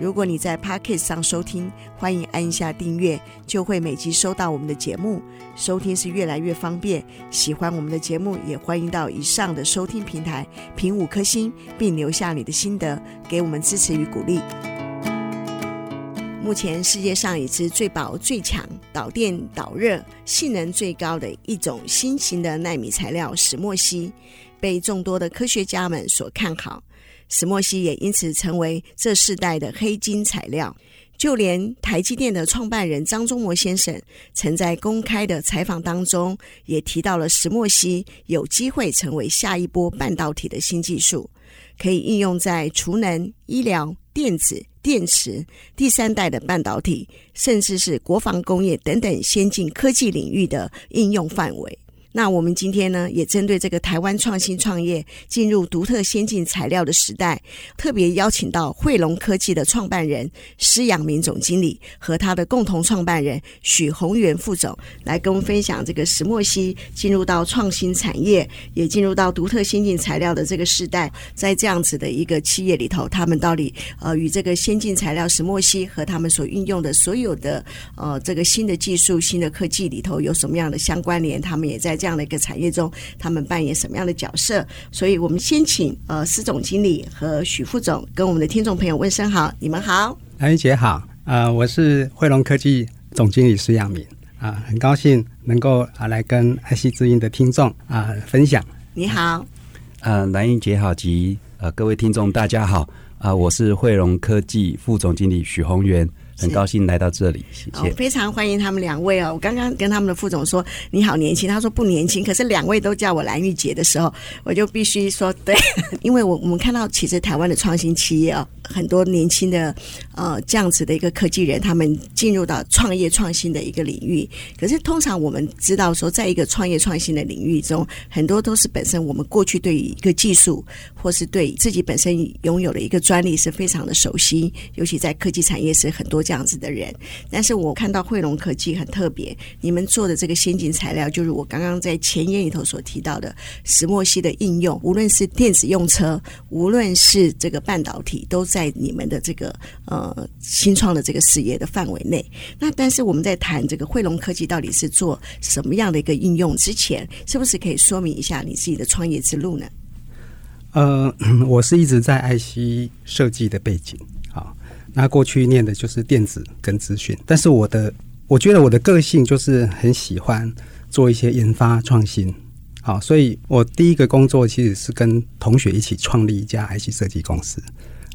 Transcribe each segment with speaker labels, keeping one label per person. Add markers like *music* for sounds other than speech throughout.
Speaker 1: 如果你在 Podcast 上收听，欢迎按一下订阅，就会每集收到我们的节目。收听是越来越方便。喜欢我们的节目，也欢迎到以上的收听平台评五颗星，并留下你的心得，给我们支持与鼓励。目前世界上已知最薄、最强、导电导热、性能最高的一种新型的纳米材料——石墨烯，被众多的科学家们所看好。石墨烯也因此成为这世代的黑金材料。就连台积电的创办人张忠谋先生，曾在公开的采访当中也提到了石墨烯有机会成为下一波半导体的新技术，可以应用在储能、医疗、电子。电池、第三代的半导体，甚至是国防工业等等先进科技领域的应用范围。那我们今天呢，也针对这个台湾创新创业进入独特先进材料的时代，特别邀请到汇隆科技的创办人施阳明总经理和他的共同创办人许宏源副总来跟我们分享这个石墨烯进入到创新产业，也进入到独特先进材料的这个时代，在这样子的一个企业里头，他们到底呃与这个先进材料石墨烯和他们所运用的所有的呃这个新的技术、新的科技里头有什么样的相关联？他们也在。这样的一个产业中，他们扮演什么样的角色？所以，我们先请呃施总经理和许副总跟我们的听众朋友问声好。你们好，
Speaker 2: 兰英姐好，呃，我是汇龙科技总经理施阳明啊、呃，很高兴能够啊来跟爱惜之音的听众啊、呃、分享。
Speaker 1: 你好，
Speaker 3: 呃，兰英姐好及呃各位听众大家好啊、呃，我是慧隆科技副总经理许宏源。很高兴来到这里，谢谢。
Speaker 1: 哦，非常欢迎他们两位哦。我刚刚跟他们的副总说你好年轻，他说不年轻，可是两位都叫我蓝玉姐的时候，我就必须说对，*laughs* 因为我我们看到其实台湾的创新企业哦，很多年轻的呃这样子的一个科技人，他们进入到创业创新的一个领域。可是通常我们知道说，在一个创业创新的领域中，很多都是本身我们过去对于一个技术或是对自己本身拥有的一个专利是非常的熟悉，尤其在科技产业是很多。这样子的人，但是我看到汇龙科技很特别，你们做的这个先进材料，就是我刚刚在前言里头所提到的石墨烯的应用，无论是电子用车，无论是这个半导体，都在你们的这个呃新创的这个事业的范围内。那但是我们在谈这个汇龙科技到底是做什么样的一个应用之前，是不是可以说明一下你自己的创业之路呢？
Speaker 2: 呃，*clears throat* 我是一直在爱惜设计的背景。那过去念的就是电子跟资讯，但是我的我觉得我的个性就是很喜欢做一些研发创新，好，所以我第一个工作其实是跟同学一起创立一家 IC 设计公司，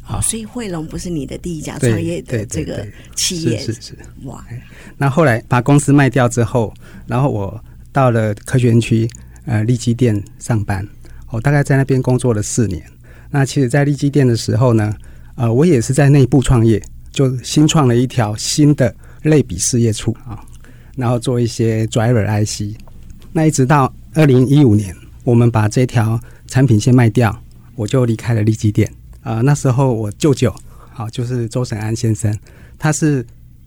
Speaker 2: 好，
Speaker 1: 所以汇龙不是你的第一家创业的这个企业，
Speaker 2: 是是。是，哇，那后来把公司卖掉之后，然后我到了科学园区呃力积电上班，我大概在那边工作了四年，那其实，在立基店的时候呢。呃，我也是在内部创业，就新创了一条新的类比事业处啊，然后做一些 driver IC。那一直到二零一五年，我们把这条产品线卖掉，我就离开了利基店啊。那时候我舅舅啊，就是周审安先生，他是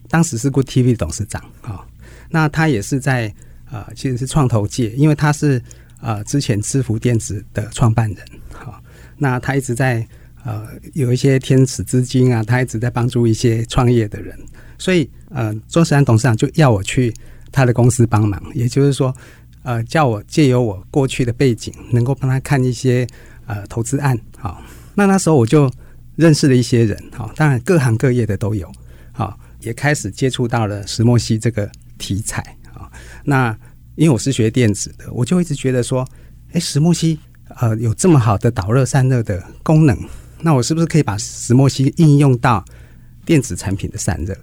Speaker 2: 当时是 Good TV 的董事长啊。那他也是在呃，其实是创投界，因为他是呃之前知福电子的创办人。好，那他一直在。呃，有一些天使资金啊，他一直在帮助一些创业的人，所以呃，周世安董事长就要我去他的公司帮忙，也就是说，呃，叫我借由我过去的背景，能够帮他看一些呃投资案。好，那那时候我就认识了一些人，好，当然各行各业的都有，好，也开始接触到了石墨烯这个题材啊。那因为我是学电子的，我就一直觉得说，哎，石墨烯呃有这么好的导热散热的功能。那我是不是可以把石墨烯应用到电子产品的散热？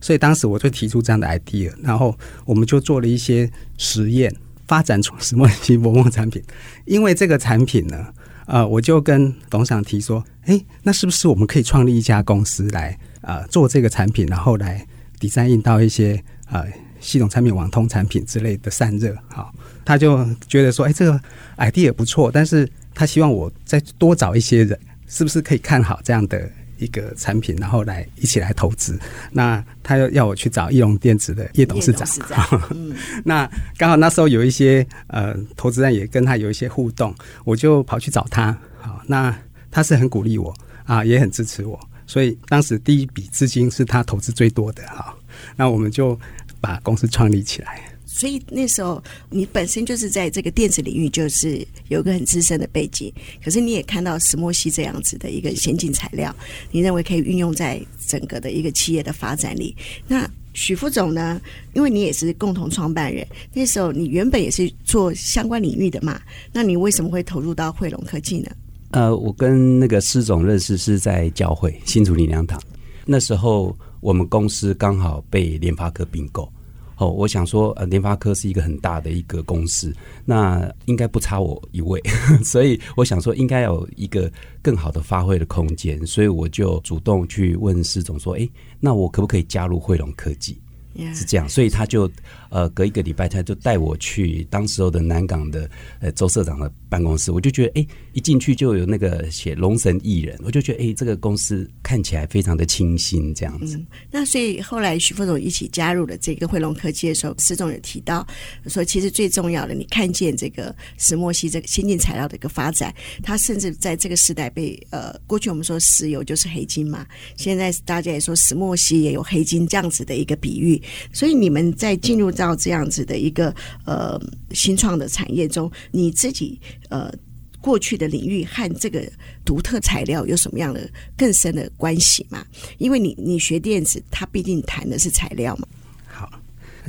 Speaker 2: 所以当时我就提出这样的 idea，然后我们就做了一些实验，发展出石墨烯薄膜产品。因为这个产品呢，呃，我就跟董事长提说，哎，那是不是我们可以创立一家公司来呃做这个产品，然后来 design 到一些呃系统产品、网通产品之类的散热，好，他就觉得说，哎，这个 idea 也不错，但是他希望我再多找一些人，是不是可以看好这样的一个产品，然后来一起来投资？那他又要我去找义隆电子的叶董事长，嗯、*laughs* 那刚好那时候有一些呃投资人也跟他有一些互动，我就跑去找他，好，那他是很鼓励我啊，也很支持我，所以当时第一笔资金是他投资最多的，哈，那我们就。把公司创立起来，
Speaker 1: 所以那时候你本身就是在这个电子领域，就是有个很资深的背景。可是你也看到石墨烯这样子的一个先进材料，你认为可以运用在整个的一个企业的发展里。那许副总呢？因为你也是共同创办人，那时候你原本也是做相关领域的嘛，那你为什么会投入到汇龙科技呢？
Speaker 3: 呃，我跟那个施总认识是在教会新竹灵粮堂，那时候。我们公司刚好被联发科并购，哦，我想说，呃，联发科是一个很大的一个公司，那应该不差我一位，*laughs* 所以我想说，应该有一个更好的发挥的空间，所以我就主动去问施总说，哎，那我可不可以加入汇龙科技？是这样，所以他就呃隔一个礼拜，他就带我去当时候的南港的呃周社长的办公室，我就觉得哎，一进去就有那个写龙神艺人，我就觉得哎，这个公司看起来非常的清新这样子。
Speaker 1: 那所以后来徐副总一起加入了这个汇龙科技的时候，施总有提到说，其实最重要的，你看见这个石墨烯这个先进材料的一个发展，它甚至在这个时代被呃过去我们说石油就是黑金嘛，现在大家也说石墨烯也有黑金这样子的一个比喻。所以你们在进入到这样子的一个呃新创的产业中，你自己呃过去的领域和这个独特材料有什么样的更深的关系吗？因为你你学电子，它毕竟谈的是材料嘛。
Speaker 2: 好，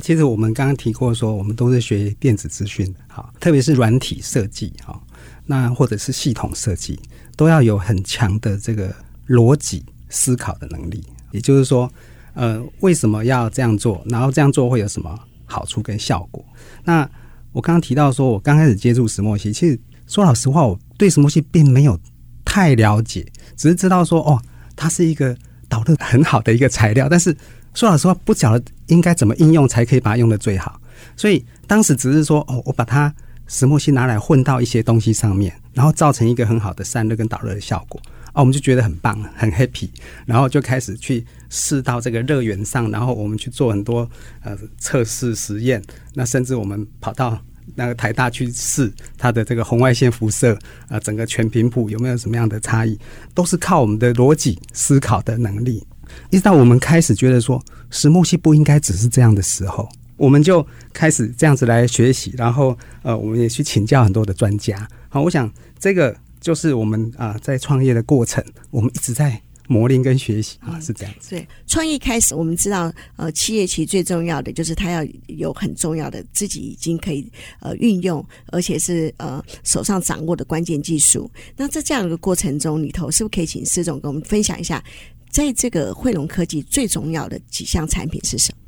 Speaker 2: 其实我们刚刚提过说，我们都是学电子资讯的，好，特别是软体设计，好，那或者是系统设计，都要有很强的这个逻辑思考的能力，也就是说。呃，为什么要这样做？然后这样做会有什么好处跟效果？那我刚刚提到说，我刚开始接触石墨烯，其实说老实话，我对石墨烯并没有太了解，只是知道说，哦，它是一个导热很好的一个材料。但是说老实话，不晓得应该怎么应用才可以把它用得最好。所以当时只是说，哦，我把它石墨烯拿来混到一些东西上面，然后造成一个很好的散热跟导热的效果。啊，我们就觉得很棒，很 happy，然后就开始去试到这个热源上，然后我们去做很多呃测试实验。那甚至我们跑到那个台大去试它的这个红外线辐射，啊，整个全频谱有没有什么样的差异，都是靠我们的逻辑思考的能力。一直到我们开始觉得说石墨烯不应该只是这样的时候，我们就开始这样子来学习，然后呃，我们也去请教很多的专家。好，我想这个。就是我们啊，在创业的过程，我们一直在磨练跟学习啊，是这样子。
Speaker 1: 对，创业开始，我们知道，呃，企业其实最重要的就是它要有很重要的自己已经可以呃运用，而且是呃手上掌握的关键技术。那在这样一个过程中里头，是不是可以请施总跟我们分享一下，在这个汇龙科技最重要的几项产品是什么？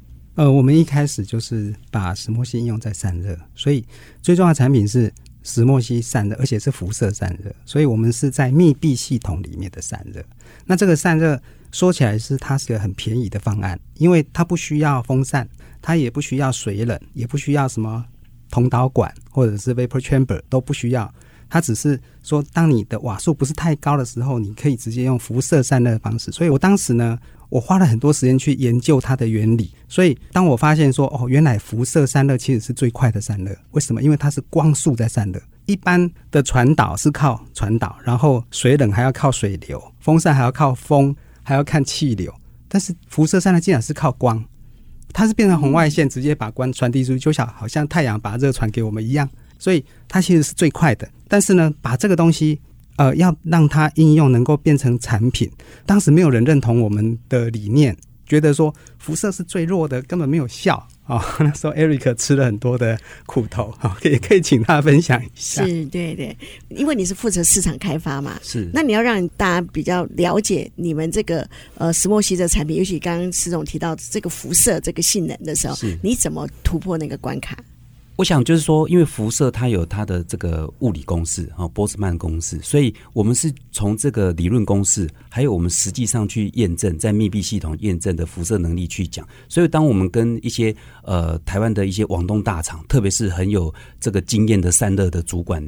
Speaker 2: 呃，我们一开始就是把石墨烯应用在散热，所以最重要的产品是。石墨烯散热，而且是辐射散热，所以我们是在密闭系统里面的散热。那这个散热说起来是它是个很便宜的方案，因为它不需要风扇，它也不需要水冷，也不需要什么铜导管或者是 vapor chamber 都不需要。它只是说，当你的瓦数不是太高的时候，你可以直接用辐射散热的方式。所以我当时呢。我花了很多时间去研究它的原理，所以当我发现说，哦，原来辐射散热其实是最快的散热。为什么？因为它是光速在散热。一般的传导是靠传导，然后水冷还要靠水流，风扇还要靠风，还要看气流。但是辐射散热竟然是靠光，它是变成红外线，直接把光传递出去，就像好像太阳把热传给我们一样。所以它其实是最快的。但是呢，把这个东西。呃，要让它应用能够变成产品，当时没有人认同我们的理念，觉得说辐射是最弱的，根本没有效啊、哦。*laughs* 那时候 Eric 吃了很多的苦头哦，也、哦、可以请他分享一下。
Speaker 1: 是，对对，因为你是负责市场开发嘛，
Speaker 3: 是。
Speaker 1: 那你要让大家比较了解你们这个呃石墨烯的产品，尤其刚刚石总提到这个辐射这个性能的时候，是你怎么突破那个关卡？
Speaker 3: 我想就是说，因为辐射它有它的这个物理公式啊，波斯曼公式，所以我们是从这个理论公式，还有我们实际上去验证，在密闭系统验证的辐射能力去讲。所以，当我们跟一些呃台湾的一些网东大厂，特别是很有这个经验的散热的主管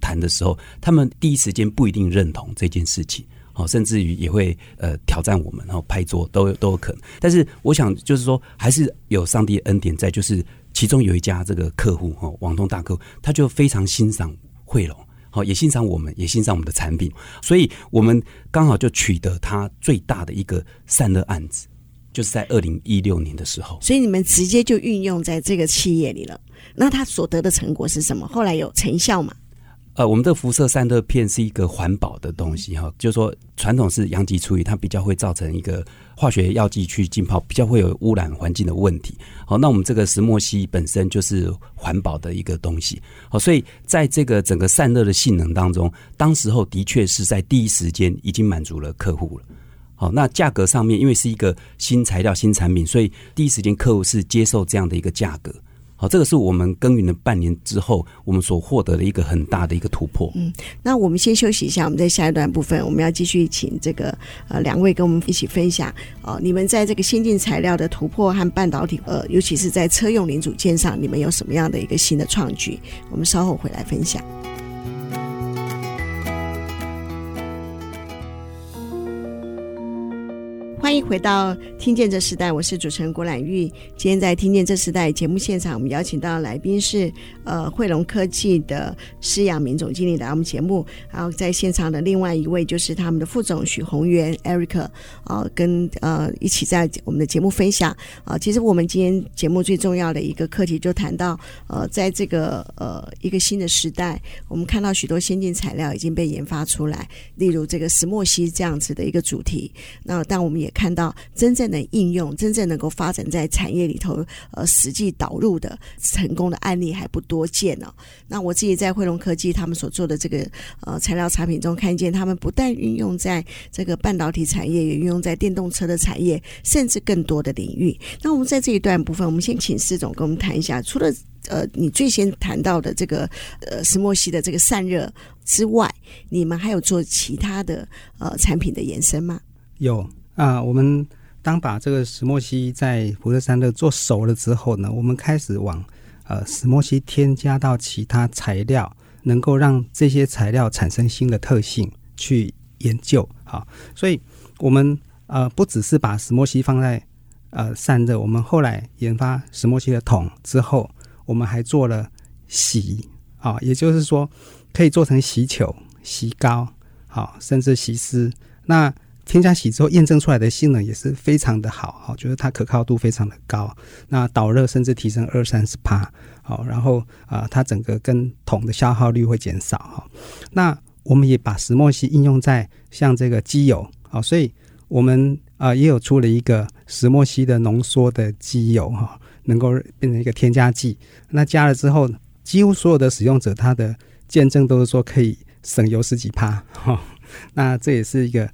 Speaker 3: 谈的时候，他们第一时间不一定认同这件事情，好，甚至于也会呃挑战我们，然后拍桌都有都有可能。但是，我想就是说，还是有上帝恩典在，就是。其中有一家这个客户哈，网通大客户，他就非常欣赏汇龙，好，也欣赏我们，也欣赏我们的产品，所以我们刚好就取得他最大的一个散热案子，就是在二零一六年的时候。
Speaker 1: 所以你们直接就运用在这个企业里了。那他所得的成果是什么？后来有成效吗？
Speaker 3: 呃，我们的辐射散热片是一个环保的东西哈，就是说传统是阳极处理，它比较会造成一个化学药剂去浸泡，比较会有污染环境的问题。好，那我们这个石墨烯本身就是环保的一个东西，好，所以在这个整个散热的性能当中，当时候的确是在第一时间已经满足了客户了。好，那价格上面因为是一个新材料、新产品，所以第一时间客户是接受这样的一个价格。好，这个是我们耕耘了半年之后，我们所获得的一个很大的一个突破。
Speaker 1: 嗯，那我们先休息一下，我们在下一段部分，我们要继续请这个呃两位跟我们一起分享哦、你们在这个先进材料的突破和半导体，呃，尤其是在车用零组件上，你们有什么样的一个新的创举？我们稍后回来分享。欢迎回到《听见这时代》，我是主持人郭兰玉。今天在《听见这时代》节目现场，我们邀请到来宾是呃汇龙科技的施扬明总经理来我们节目。然后在现场的另外一位就是他们的副总许宏源 Eric、呃，跟呃一起在我们的节目分享啊、其实我们今天节目最重要的一个课题就谈到呃，在这个呃一个新的时代，我们看到许多先进材料已经被研发出来，例如这个石墨烯这样子的一个主题。那但我们也看看到真正的应用，真正能够发展在产业里头，呃，实际导入的成功的案例还不多见哦。那我自己在汇龙科技他们所做的这个呃材料产品中，看见他们不但运用在这个半导体产业，也运用在电动车的产业，甚至更多的领域。那我们在这一段部分，我们先请施总跟我们谈一下，除了呃你最先谈到的这个呃石墨烯的这个散热之外，你们还有做其他的呃产品的延伸吗？
Speaker 2: 有。啊，我们当把这个石墨烯在辐射散热做熟了之后呢，我们开始往呃石墨烯添加到其他材料，能够让这些材料产生新的特性去研究。好，所以我们呃不只是把石墨烯放在呃散热，我们后来研发石墨烯的桶之后，我们还做了洗啊，也就是说可以做成洗球、洗膏，好，甚至洗丝。那添加洗之后，验证出来的性能也是非常的好，哈，觉得它可靠度非常的高。那导热甚至提升二三十帕，好，然后啊，它整个跟桶的消耗率会减少，哈。那我们也把石墨烯应用在像这个机油，好，所以我们啊也有出了一个石墨烯的浓缩的机油，哈，能够变成一个添加剂。那加了之后，几乎所有的使用者他的见证都是说可以省油十几帕，哈。那这也是一个。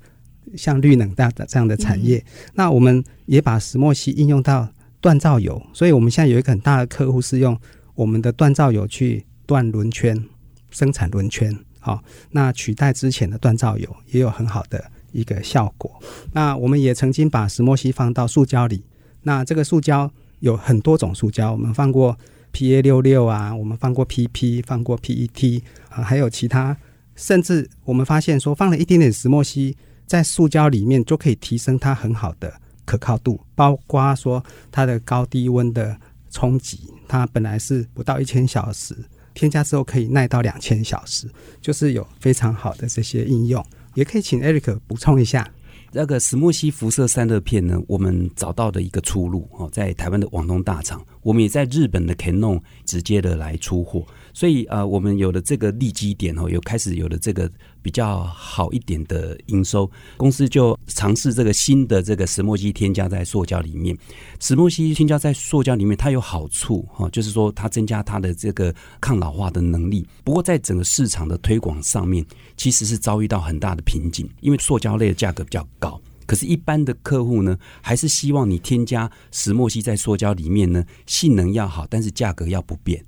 Speaker 2: 像绿能大的这样的产业，嗯、那我们也把石墨烯应用到锻造油，所以我们现在有一个很大的客户是用我们的锻造油去锻轮圈，生产轮圈。好，那取代之前的锻造油也有很好的一个效果。那我们也曾经把石墨烯放到塑胶里，那这个塑胶有很多种塑胶，我们放过 PA 六六啊，我们放过 PP，放过 PET 啊，还有其他，甚至我们发现说放了一点点石墨烯。在塑胶里面就可以提升它很好的可靠度，包括说它的高低温的冲击，它本来是不到一千小时，添加之后可以耐到两千小时，就是有非常好的这些应用。也可以请 Eric 补充一下。
Speaker 3: 那个石墨烯辐射散热片呢，我们找到的一个出路哦，在台湾的网通大厂，我们也在日本的 Canon 直接的来出货，所以呃，我们有了这个利基点哦，有开始有了这个比较好一点的营收，公司就尝试这个新的这个石墨烯添加在塑胶里面。石墨烯添加在塑胶里面，它有好处哈，就是说它增加它的这个抗老化的能力。不过在整个市场的推广上面，其实是遭遇到很大的瓶颈，因为塑胶类的价格比较高。可是，一般的客户呢，还是希望你添加石墨烯在塑胶里面呢，性能要好，但是价格要不变。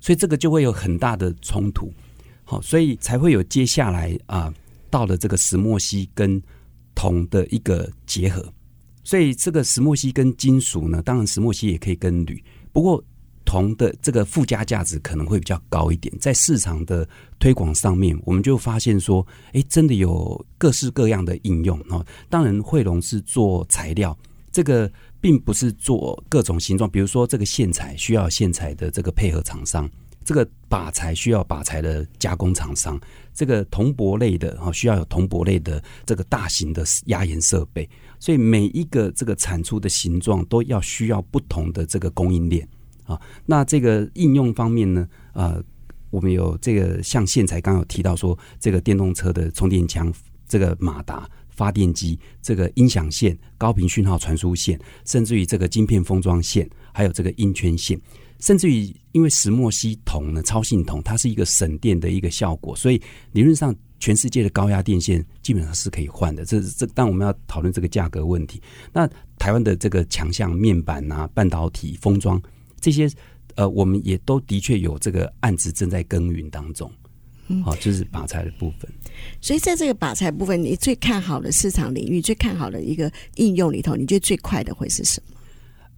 Speaker 3: 所以这个就会有很大的冲突。好，所以才会有接下来啊，到了这个石墨烯跟铜的一个结合。所以这个石墨烯跟金属呢，当然石墨烯也可以跟铝，不过铜的这个附加价值可能会比较高一点。在市场的推广上面，我们就发现说，哎，真的有各式各样的应用哦。当然，惠龙是做材料，这个并不是做各种形状，比如说这个线材需要线材的这个配合厂商。这个靶材需要靶材的加工厂商，这个铜箔类的哈需要有铜箔类的这个大型的压延设备，所以每一个这个产出的形状都要需要不同的这个供应链啊。那这个应用方面呢，呃，我们有这个像线材刚有提到说，这个电动车的充电枪、这个马达、发电机、这个音响线、高频讯号传输线，甚至于这个晶片封装线，还有这个音圈线。甚至于，因为石墨烯铜呢，超性铜，它是一个省电的一个效果，所以理论上全世界的高压电线基本上是可以换的。这这，但我们要讨论这个价格问题。那台湾的这个强项面板啊、半导体封装这些，呃，我们也都的确有这个案子正在耕耘当中。嗯，好，就是靶材的部分。
Speaker 1: 所以在这个靶材部分，你最看好的市场领域、最看好的一个应用里头，你觉得最快的会是什么？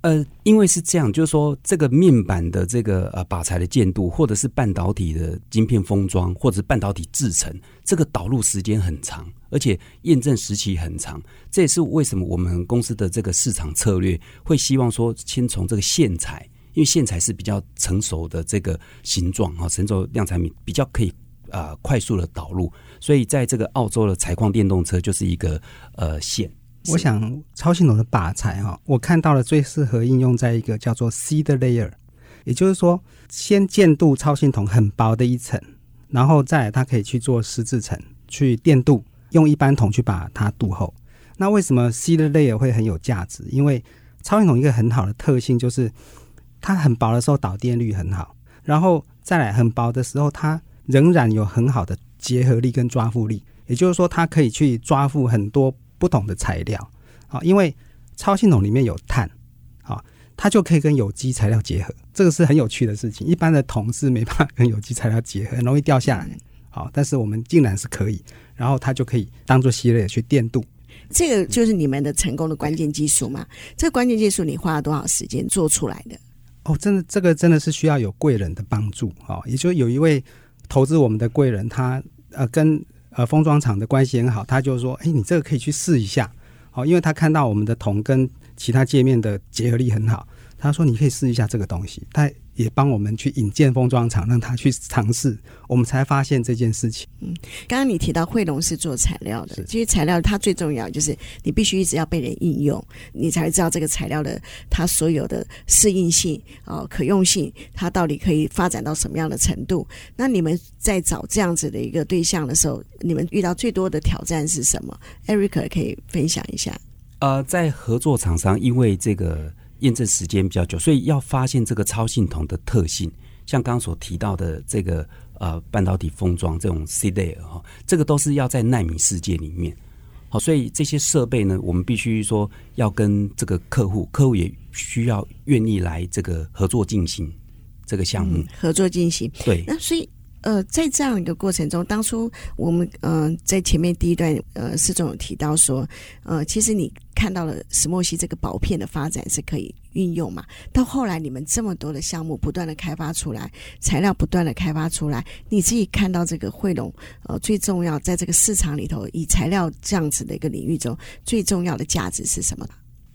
Speaker 3: 呃，因为是这样，就是说，这个面板的这个呃靶材的建度，或者是半导体的晶片封装，或者是半导体制成，这个导入时间很长，而且验证时期很长。这也是为什么我们公司的这个市场策略会希望说，先从这个线材，因为线材是比较成熟的这个形状啊，成熟量产品比较可以啊、呃、快速的导入。所以在这个澳洲的采矿电动车就是一个呃线。
Speaker 2: 我想超性铜的靶材哈，我看到了最适合应用在一个叫做 seed layer，也就是说，先建镀超性铜很薄的一层，然后再它可以去做湿制层，去电镀，用一般铜去把它镀厚。那为什么 seed layer 会很有价值？因为超性铜一个很好的特性就是它很薄的时候导电率很好，然后再来很薄的时候，它仍然有很好的结合力跟抓附力，也就是说，它可以去抓附很多。不同的材料，啊，因为超系统里面有碳，啊，它就可以跟有机材料结合，这个是很有趣的事情。一般的铜是没办法跟有机材料结合，很容易掉下来，好，但是我们竟然是可以，然后它就可以当做系列去电镀。
Speaker 1: 这个就是你们的成功的关键技术嘛？这个关键技术你花了多少时间做出来的？
Speaker 2: 哦，真的，这个真的是需要有贵人的帮助，啊，也就有一位投资我们的贵人，他呃跟。呃，封装厂的关系很好，他就说：“哎，你这个可以去试一下，哦，因为他看到我们的铜跟其他界面的结合力很好，他说你可以试一下这个东西。”他。也帮我们去引荐封装厂，让他去尝试，我们才发现这件事情。
Speaker 1: 嗯，刚刚你提到惠龙是做材料的，其实材料它最重要就是你必须一直要被人应用，你才知道这个材料的它所有的适应性哦、可用性，它到底可以发展到什么样的程度。那你们在找这样子的一个对象的时候，你们遇到最多的挑战是什么？Eric 可以分享一下。
Speaker 3: 呃，在合作厂商，因为这个。验证时间比较久，所以要发现这个超性铜的特性，像刚刚所提到的这个呃半导体封装这种 seed layer 哈，这个都是要在纳米世界里面。好，所以这些设备呢，我们必须说要跟这个客户，客户也需要愿意来这个合作进行这个项目，
Speaker 1: 嗯、合作进行。
Speaker 3: 对，
Speaker 1: 那所以。呃，在这样一个过程中，当初我们嗯、呃，在前面第一段呃，施总有提到说，呃，其实你看到了石墨烯这个薄片的发展是可以运用嘛。到后来，你们这么多的项目不断的开发出来，材料不断的开发出来，你自己看到这个惠龙呃，最重要在这个市场里头，以材料这样子的一个领域中，最重要的价值是什么？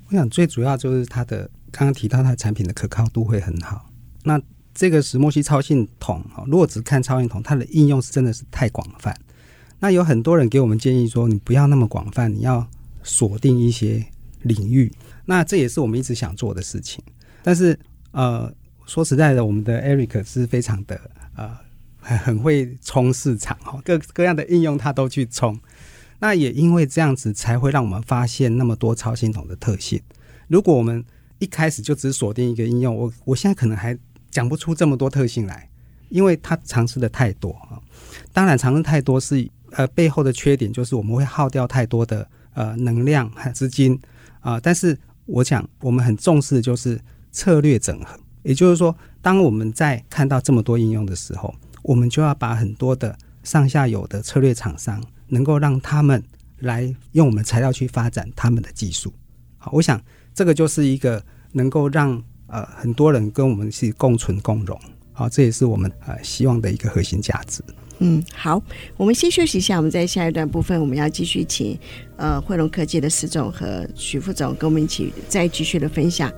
Speaker 2: 我想最主要就是它的刚刚提到它的产品的可靠度会很好。那这个石墨烯超性铜，哈，如果只看超性铜，它的应用是真的是太广泛。那有很多人给我们建议说，你不要那么广泛，你要锁定一些领域。那这也是我们一直想做的事情。但是，呃，说实在的，我们的 Eric 是非常的呃很很会冲市场，哈，各各样的应用他都去冲。那也因为这样子，才会让我们发现那么多超系统的特性。如果我们一开始就只锁定一个应用，我我现在可能还。讲不出这么多特性来，因为它尝试的太多啊。当然，尝试太多是呃背后的缺点，就是我们会耗掉太多的呃能量和资金啊。但是我想，我们很重视的就是策略整合，也就是说，当我们在看到这么多应用的时候，我们就要把很多的上下游的策略厂商，能够让他们来用我们材料去发展他们的技术。好，我想这个就是一个能够让呃很多人跟我们是共存共荣。好，这也是我们呃希望的一个核心价值。
Speaker 1: 嗯，好，我们先休息一下，我们在下一段部分，我们要继续请呃汇龙科技的石总和许副总跟我们一起再继续的分享。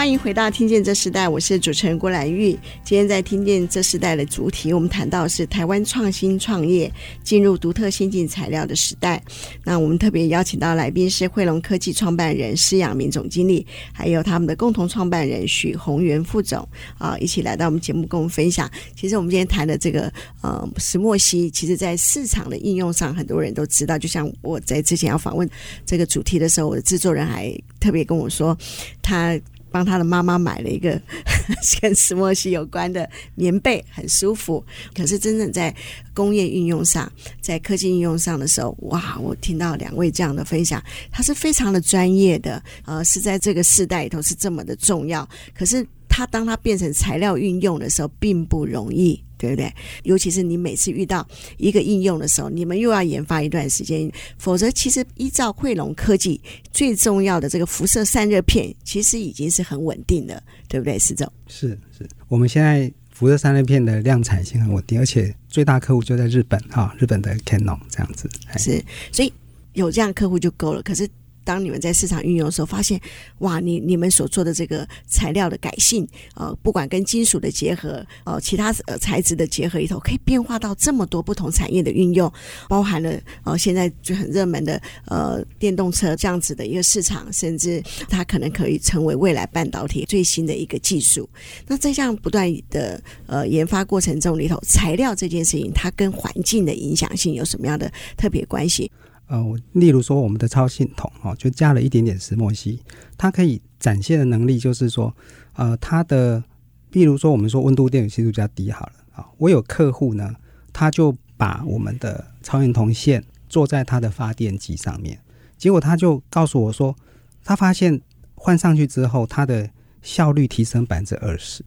Speaker 1: 欢迎回到《听见这时代》，我是主持人郭兰玉。今天在《听见这时代》的主题，我们谈到是台湾创新创业进入独特先进材料的时代。那我们特别邀请到来宾是汇龙科技创办人施阳明总经理，还有他们的共同创办人许宏源副总啊，一起来到我们节目跟我们分享。其实我们今天谈的这个呃石墨烯，其实在市场的应用上，很多人都知道。就像我在之前要访问这个主题的时候，我的制作人还特别跟我说，他。帮他的妈妈买了一个 *laughs* 跟石墨烯有关的棉被，很舒服。可是真正在工业运用上，在科技应用上的时候，哇！我听到两位这样的分享，他是非常的专业的，呃，是在这个时代里头是这么的重要。可是。它当它变成材料运用的时候，并不容易，对不对？尤其是你每次遇到一个应用的时候，你们又要研发一段时间，否则其实依照汇龙科技最重要的这个辐射散热片，其实已经是很稳定的，对不对？石总
Speaker 2: 是是，我们现在辐射散热片的量产性很稳定，而且最大客户就在日本哈，日本的 Canon 这样子
Speaker 1: 是，所以有这样客户就够了。可是。当你们在市场运用的时候，发现哇，你你们所做的这个材料的改性，呃，不管跟金属的结合，呃，其他呃材质的结合里头，可以变化到这么多不同产业的运用，包含了呃现在就很热门的呃电动车这样子的一个市场，甚至它可能可以成为未来半导体最新的一个技术。那在这样不断的呃研发过程中里头，材料这件事情，它跟环境的影响性有什么样的特别关系？
Speaker 2: 呃，我例如说我们的超信筒哦，就加了一点点石墨烯，它可以展现的能力就是说，呃，它的，比如说我们说温度电泳系数比较低好了啊，我有客户呢，他就把我们的超音铜线做在他的发电机上面，结果他就告诉我说，他发现换上去之后，它的效率提升百分之二十，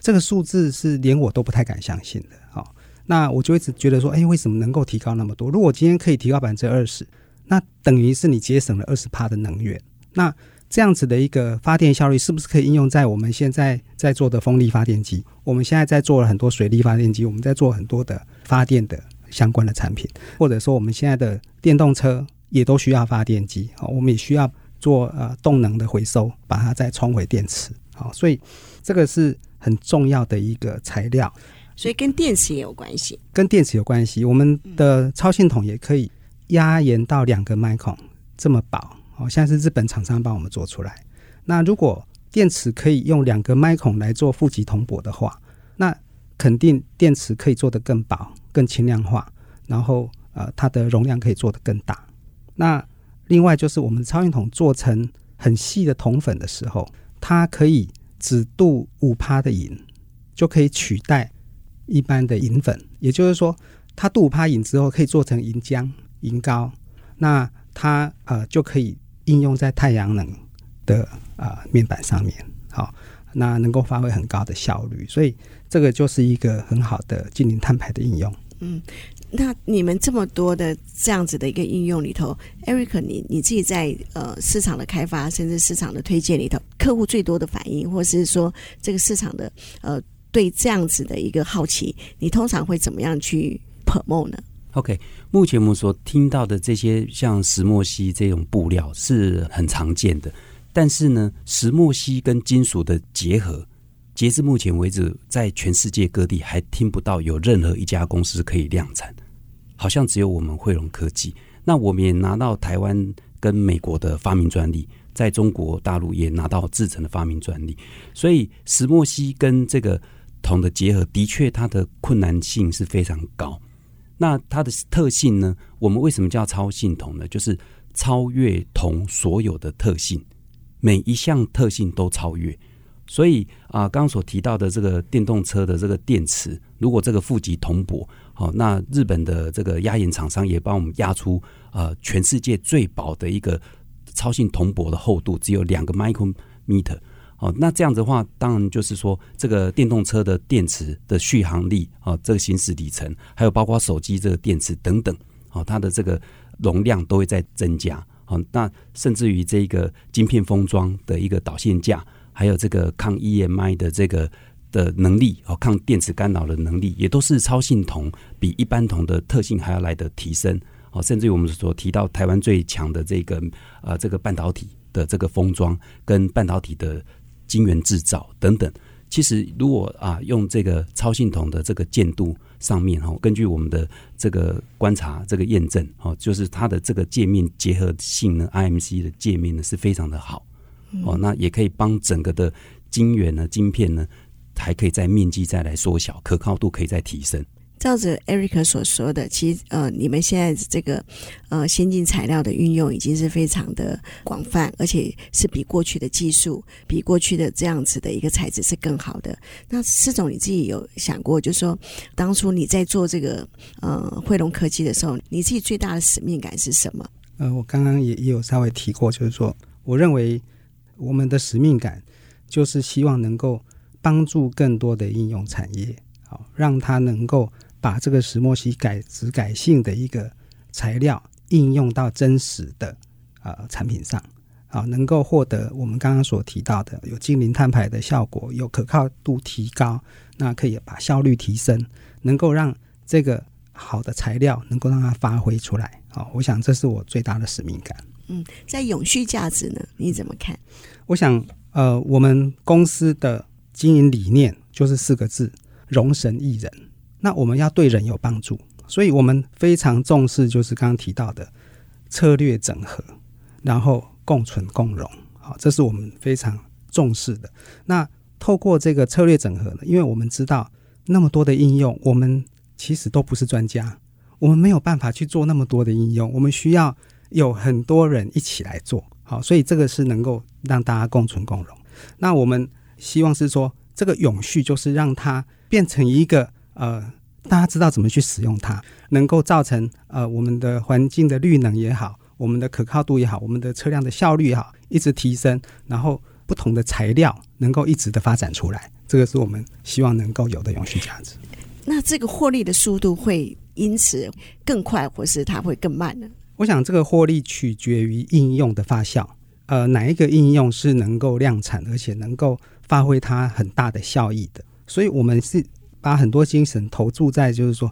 Speaker 2: 这个数字是连我都不太敢相信的啊。那我就一直觉得说，哎，为什么能够提高那么多？如果今天可以提高百分之二十，那等于是你节省了二十帕的能源。那这样子的一个发电效率，是不是可以应用在我们现在在做的风力发电机？我们现在在做了很多水力发电机，我们在做很多的发电的相关的产品，或者说我们现在的电动车也都需要发电机。好，我们也需要做呃动能的回收，把它再充回电池。好，所以这个是很重要的一个材料。
Speaker 1: 所以跟电池也有关系，
Speaker 2: 跟电池有关系。我们的超信统也可以压延到两个麦孔这么薄，好像是日本厂商帮我们做出来。那如果电池可以用两个麦孔来做负极铜箔的话，那肯定电池可以做得更薄、更轻量化，然后呃，它的容量可以做得更大。那另外就是我们超信统做成很细的铜粉的时候，它可以只镀五趴的银，就可以取代。一般的银粉，也就是说，它镀趴银之后可以做成银浆、银膏，那它呃就可以应用在太阳能的呃面板上面，好，那能够发挥很高的效率，所以这个就是一个很好的净零碳排的应用。
Speaker 1: 嗯，那你们这么多的这样子的一个应用里头，Eric，你你自己在呃市场的开发，甚至市场的推荐里头，客户最多的反应，或是说这个市场的呃。对这样子的一个好奇，你通常会怎么样去 promo 呢
Speaker 3: ？OK，目前我们所听到的这些像石墨烯这种布料是很常见的，但是呢，石墨烯跟金属的结合，截至目前为止，在全世界各地还听不到有任何一家公司可以量产，好像只有我们汇龙科技。那我们也拿到台湾跟美国的发明专利，在中国大陆也拿到制成的发明专利，所以石墨烯跟这个。铜的结合的确，它的困难性是非常高。那它的特性呢？我们为什么叫超性铜呢？就是超越铜所有的特性，每一项特性都超越。所以啊，刚刚所提到的这个电动车的这个电池，如果这个负极铜箔好，那日本的这个压延厂商也帮我们压出呃全世界最薄的一个超性铜箔的厚度，只有两个 micrometer。哦，那这样子的话，当然就是说这个电动车的电池的续航力啊，这个行驶里程，还有包括手机这个电池等等，哦，它的这个容量都会在增加。哦，那甚至于这个晶片封装的一个导线架，还有这个抗 EMI 的这个。的能力哦，抗电磁干扰的能力也都是超性铜比一般铜的特性还要来的提升哦，甚至于我们所提到台湾最强的这个呃这个半导体的这个封装跟半导体的晶圆制造等等，其实如果啊用这个超性铜的这个键度上面哈，根据我们的这个观察这个验证哦，就是它的这个界面结合性呢，IMC 的界面呢是非常的好哦，那也可以帮整个的晶圆呢晶片呢。还可以在面积再来缩小，可靠度可以再提升。
Speaker 1: 照着 Eric 所说的，其实呃，你们现在这个呃先进材料的运用已经是非常的广泛，而且是比过去的技术、比过去的这样子的一个材质是更好的。那施总你自己有想过，就是说当初你在做这个呃慧隆科技的时候，你自己最大的使命感是什么？
Speaker 2: 呃，我刚刚也也有稍微提过，就是说，我认为我们的使命感就是希望能够。帮助更多的应用产业，好，让它能够把这个石墨烯改质改性的一个材料应用到真实的呃产品上，啊，能够获得我们刚刚所提到的有精灵碳排的效果，有可靠度提高，那可以把效率提升，能够让这个好的材料能够让它发挥出来，啊，我想这是我最大的使命感。
Speaker 1: 嗯，在永续价值呢，你怎么看？
Speaker 2: 我想，呃，我们公司的。经营理念就是四个字：容神益人。那我们要对人有帮助，所以我们非常重视，就是刚刚提到的策略整合，然后共存共荣。好，这是我们非常重视的。那透过这个策略整合呢，因为我们知道那么多的应用，我们其实都不是专家，我们没有办法去做那么多的应用，我们需要有很多人一起来做。好，所以这个是能够让大家共存共荣。那我们。希望是说，这个永续就是让它变成一个呃，大家知道怎么去使用它，能够造成呃我们的环境的绿能也好，我们的可靠度也好，我们的车辆的效率也好，一直提升，然后不同的材料能够一直的发展出来，这个是我们希望能够有的永续价值。
Speaker 1: 那这个获利的速度会因此更快，或是它会更慢呢？
Speaker 2: 我想这个获利取决于应用的发酵，呃，哪一个应用是能够量产，而且能够。发挥它很大的效益的，所以我们是把很多精神投注在，就是说，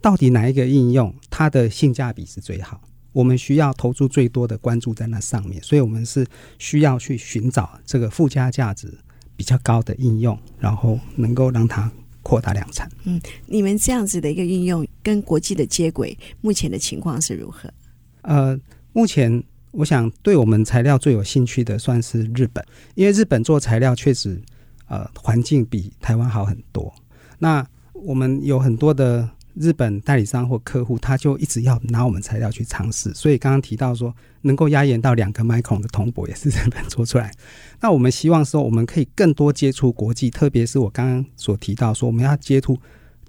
Speaker 2: 到底哪一个应用它的性价比是最好？我们需要投注最多的关注在那上面，所以我们是需要去寻找这个附加价值比较高的应用，然后能够让它扩大量产。
Speaker 1: 嗯，你们这样子的一个应用跟国际的接轨，目前的情况是如何？
Speaker 2: 呃，目前。我想对我们材料最有兴趣的算是日本，因为日本做材料确实，呃，环境比台湾好很多。那我们有很多的日本代理商或客户，他就一直要拿我们材料去尝试。所以刚刚提到说，能够压延到两个 micron 的铜箔也是日本做出来。*laughs* 那我们希望说，我们可以更多接触国际，特别是我刚刚所提到说，我们要接触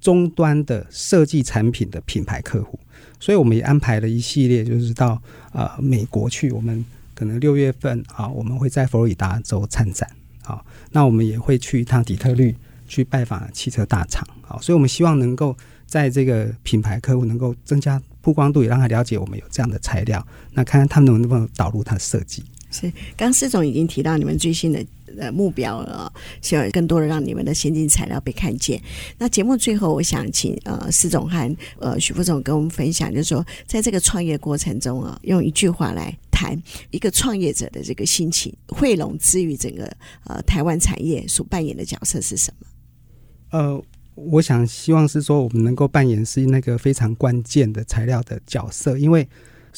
Speaker 2: 终端的设计产品的品牌客户。所以我们也安排了一系列，就是到呃美国去。我们可能六月份啊，我们会在佛罗里达州参展啊。那我们也会去一趟底特律，去拜访汽车大厂好。所以我们希望能够在这个品牌客户能够增加曝光度，也让他了解我们有这样的材料。那看看他们能不能导入他的设计。
Speaker 1: 是，刚施总已经提到你们最新的呃目标了，希望更多的让你们的先进材料被看见。那节目最后，我想请呃施总和呃许副总跟我们分享，就是说在这个创业过程中啊，用一句话来谈一个创业者的这个心情。汇隆之于整个呃台湾产业所扮演的角色是什么？
Speaker 2: 呃，我想希望是说我们能够扮演是那个非常关键的材料的角色，因为。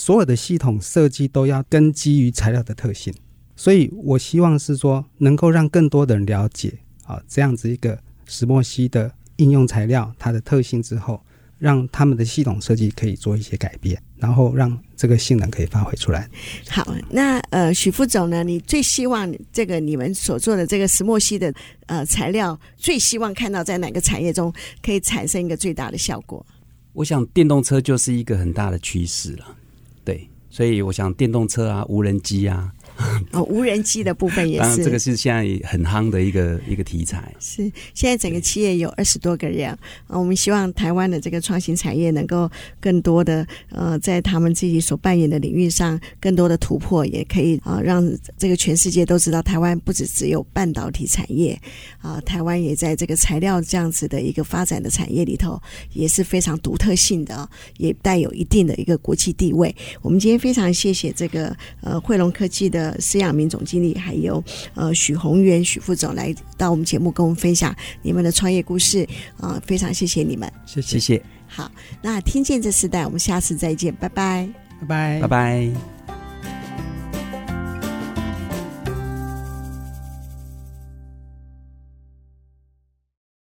Speaker 2: 所有的系统设计都要根基于材料的特性，所以我希望是说能够让更多的人了解啊，这样子一个石墨烯的应用材料它的特性之后，让他们的系统设计可以做一些改变，然后让这个性能可以发挥出来。
Speaker 1: 好，那呃许副总呢，你最希望这个你们所做的这个石墨烯的呃材料，最希望看到在哪个产业中可以产生一个最大的效果？
Speaker 3: 我想电动车就是一个很大的趋势了，对，所以我想电动车啊，无人机啊。*laughs*
Speaker 1: 哦，无人机的部分也是，
Speaker 3: 当然这个是现在很夯的一个一个题材。
Speaker 1: 是，现在整个企业有二十多个人啊，我们希望台湾的这个创新产业能够更多的呃，在他们自己所扮演的领域上更多的突破，也可以啊，让这个全世界都知道台湾不只只有半导体产业啊，台湾也在这个材料这样子的一个发展的产业里头也是非常独特性的，也带有一定的一个国际地位。我们今天非常谢谢这个呃汇龙科技的。施阳明总经理，还有呃许宏源许副总来到我们节目，跟我们分享你们的创业故事啊、呃，非常谢谢你们，
Speaker 2: 谢谢谢。
Speaker 1: 好，那听见这时代，我们下次再见，拜拜，
Speaker 2: 拜拜，
Speaker 3: 拜拜。